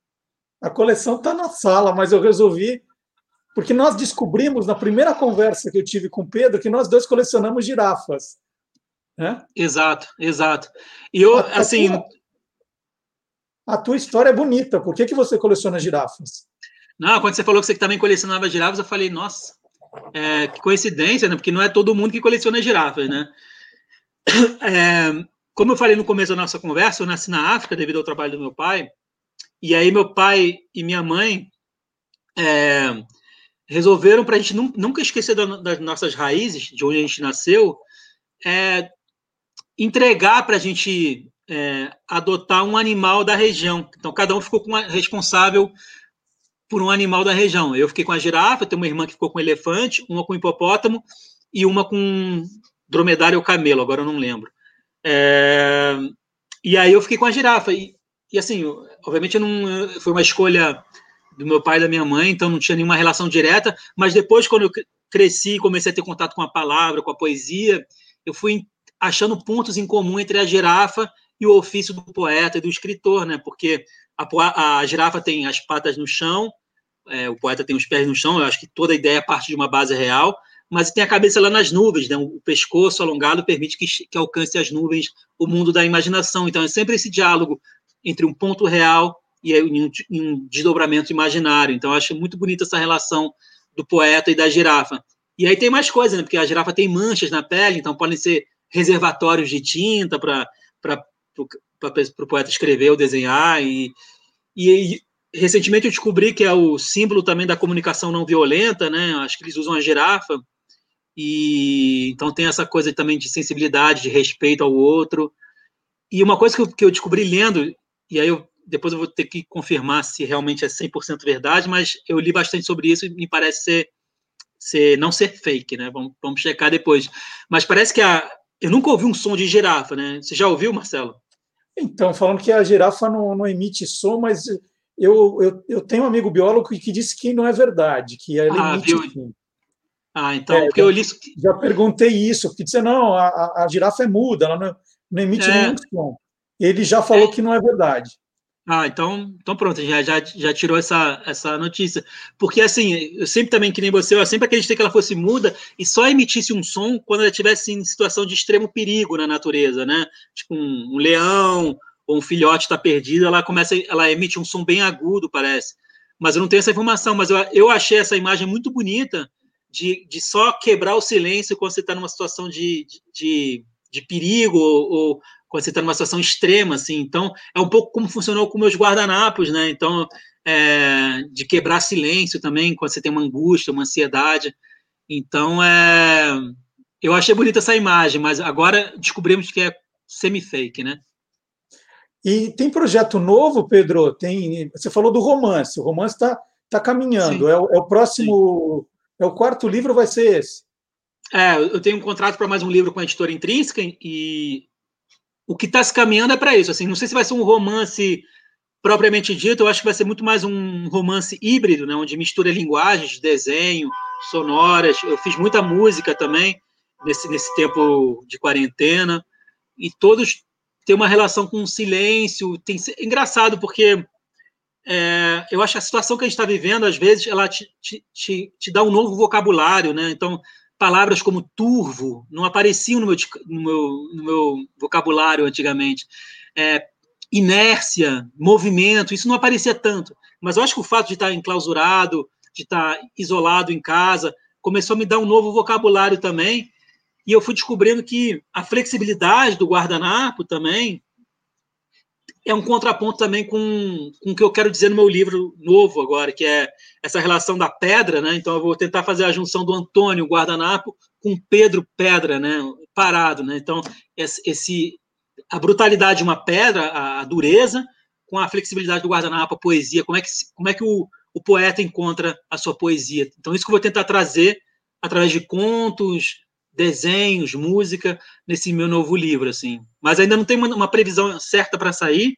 A coleção está na sala, mas eu resolvi. Porque nós descobrimos na primeira conversa que eu tive com o Pedro que nós dois colecionamos girafas. Né? Exato, exato. E eu, a, assim. A tua, a tua, história é bonita. Por que, que você coleciona girafas? Não, quando você falou que você também colecionava girafas, eu falei, nossa, é, que coincidência, né? Porque não é todo mundo que coleciona girafas, né? É, como eu falei no começo da nossa conversa, eu nasci na África devido ao trabalho do meu pai. E aí meu pai e minha mãe é, resolveram para a gente nunca esquecer das nossas raízes, de onde a gente nasceu, é, entregar para a gente é, adotar um animal da região. Então cada um ficou com responsável por um animal da região. Eu fiquei com a girafa, tenho uma irmã que ficou com o elefante, uma com o hipopótamo e uma com dromedário ou camelo, agora eu não lembro. É, e aí eu fiquei com a girafa. E, e assim, obviamente não foi uma escolha do meu pai e da minha mãe, então não tinha nenhuma relação direta, mas depois, quando eu cresci, comecei a ter contato com a palavra, com a poesia, eu fui achando pontos em comum entre a girafa e o ofício do poeta e do escritor, né? Porque a, a girafa tem as patas no chão, é, o poeta tem os pés no chão, eu acho que toda ideia parte de uma base real, mas tem a cabeça lá nas nuvens, né? o pescoço alongado permite que, que alcance as nuvens o mundo da imaginação. Então, é sempre esse diálogo entre um ponto real e um, um desdobramento imaginário. Então, acho muito bonita essa relação do poeta e da girafa. E aí tem mais coisas, né? porque a girafa tem manchas na pele, então podem ser reservatórios de tinta para o poeta escrever ou desenhar. E, e, e, recentemente eu descobri que é o símbolo também da comunicação não violenta, né? Acho que eles usam a girafa e então tem essa coisa também de sensibilidade, de respeito ao outro. E uma coisa que eu, que eu descobri lendo, e aí eu, depois eu vou ter que confirmar se realmente é 100% verdade, mas eu li bastante sobre isso e me parece ser, ser não ser fake, né? Vamos, vamos checar depois. Mas parece que a, eu nunca ouvi um som de girafa, né? Você já ouviu, Marcelo? Então, falando que a girafa não, não emite som, mas eu, eu, eu, tenho um amigo biólogo que disse que não é verdade, que ela ah, emite viu? Ah, então, é, porque eu li. Já perguntei isso, porque disse, não, a, a girafa é muda, ela não, não emite é. nenhum som. Ele já falou é. que não é verdade. Ah, então, então pronto, já, já, já tirou essa, essa notícia. Porque, assim, eu sempre também, que nem você, eu sempre acreditei que ela fosse muda e só emitisse um som quando ela estivesse em situação de extremo perigo na natureza, né? Tipo um, um leão ou um filhote está perdido, ela começa, ela emite um som bem agudo, parece. Mas eu não tenho essa informação, mas eu, eu achei essa imagem muito bonita de, de só quebrar o silêncio quando você está numa situação de, de, de perigo ou, ou quando você está numa situação extrema, assim. Então, é um pouco como funcionou com meus guardanapos, né? Então, é, de quebrar silêncio também, quando você tem uma angústia, uma ansiedade. Então, é, eu achei bonita essa imagem, mas agora descobrimos que é semi-fake, né? E tem projeto novo, Pedro? Tem, você falou do romance. O romance está tá caminhando. É é o, próximo. É o quarto livro, vai ser esse? É, eu tenho um contrato para mais um livro com a editora Intrínseca e o que está se caminhando é para isso. Assim, não sei se vai ser um romance propriamente dito, eu acho que vai ser muito mais um romance híbrido, né, onde mistura linguagens, desenho, sonoras. Eu fiz muita música também nesse, nesse tempo de quarentena, e todos têm uma relação com o silêncio. Tem, engraçado, porque é, eu acho que a situação que a gente está vivendo, às vezes, ela te, te, te, dá um novo vocabulário, né? Então, palavras como turvo não apareciam no meu, no meu, no meu vocabulário antigamente. É, inércia, movimento, isso não aparecia tanto. Mas eu acho que o fato de estar enclausurado, de estar isolado em casa, começou a me dar um novo vocabulário também. E eu fui descobrindo que a flexibilidade do guardanapo também é um contraponto também com, com o que eu quero dizer no meu livro novo agora, que é essa relação da pedra, né? Então eu vou tentar fazer a junção do Antônio guardanapo com Pedro pedra, né? Parado, né? Então esse a brutalidade de uma pedra, a, dureza, com a flexibilidade do guardanapo, a poesia, como é que como é que o, o poeta encontra a sua poesia? Então isso que eu vou tentar trazer através de contos, desenhos, música nesse meu novo livro, assim. Mas ainda não tem uma, uma previsão certa para sair,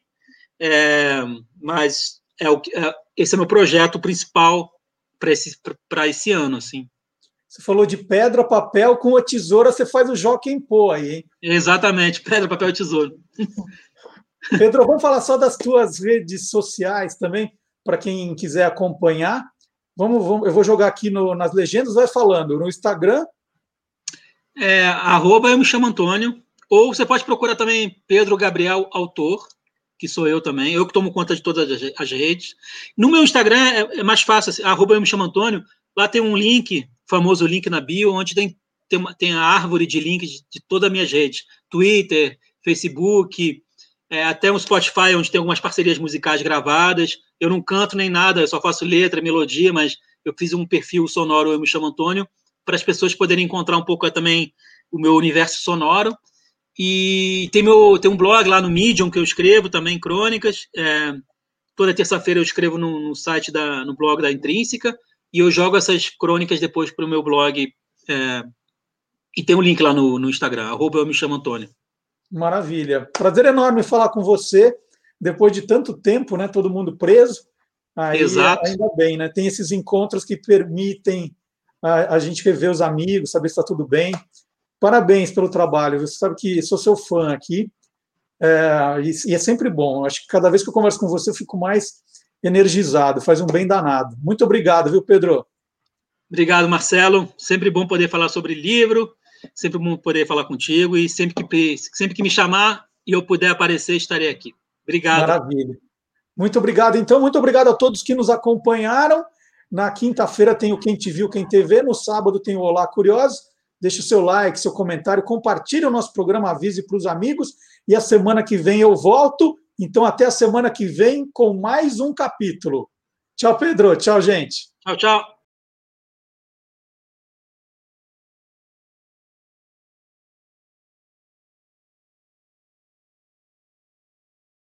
é, mas é o, é, esse é meu projeto principal para esse, esse ano, assim. Você falou de pedra, papel, com a tesoura você faz o Joaquim Pô aí, hein? Exatamente, pedra, papel e tesoura. Pedro, vamos falar só das tuas redes sociais também, para quem quiser acompanhar. Vamos, vamos, eu vou jogar aqui no, nas legendas, vai falando. No Instagram, é, arroba eu me chamo Antônio, ou você pode procurar também Pedro Gabriel Autor, que sou eu também, eu que tomo conta de todas as redes. No meu Instagram é, é mais fácil, assim, arroba eu me chamo Antônio, lá tem um link, famoso link na bio, onde tem, tem, uma, tem a árvore de links de, de todas as minhas redes, Twitter, Facebook, é, até um Spotify, onde tem algumas parcerias musicais gravadas. Eu não canto nem nada, eu só faço letra, melodia, mas eu fiz um perfil sonoro, eu me chamo Antônio, para as pessoas poderem encontrar um pouco também o meu universo sonoro. E tem, meu, tem um blog lá no Medium que eu escrevo também, crônicas. É, toda terça-feira eu escrevo no, no, site, da, no blog da Intrínseca, e eu jogo essas crônicas depois para o meu blog. É, e tem um link lá no, no Instagram, arroba eu me chamo Antônio. Maravilha. Prazer enorme falar com você, depois de tanto tempo, né? Todo mundo preso. Aí, Exato. Ainda bem, né? Tem esses encontros que permitem a, a gente rever os amigos, saber se está tudo bem. Parabéns pelo trabalho. Você sabe que sou seu fã aqui. É, e, e, é sempre bom. Acho que cada vez que eu converso com você, eu fico mais energizado, faz um bem danado. Muito obrigado, viu, Pedro? Obrigado, Marcelo. Sempre bom poder falar sobre livro, sempre bom poder falar contigo e sempre que, sempre que me chamar e eu puder aparecer, estarei aqui. Obrigado. Maravilha. Muito obrigado, então. Muito obrigado a todos que nos acompanharam. Na quinta-feira tem o Quem Te Viu, Quem TV. No sábado tem o Olá Curiosos. Deixe o seu like, seu comentário, compartilhe o nosso programa, avise para os amigos. E a semana que vem eu volto. Então, até a semana que vem com mais um capítulo. Tchau, Pedro. Tchau, gente. Tchau, tchau.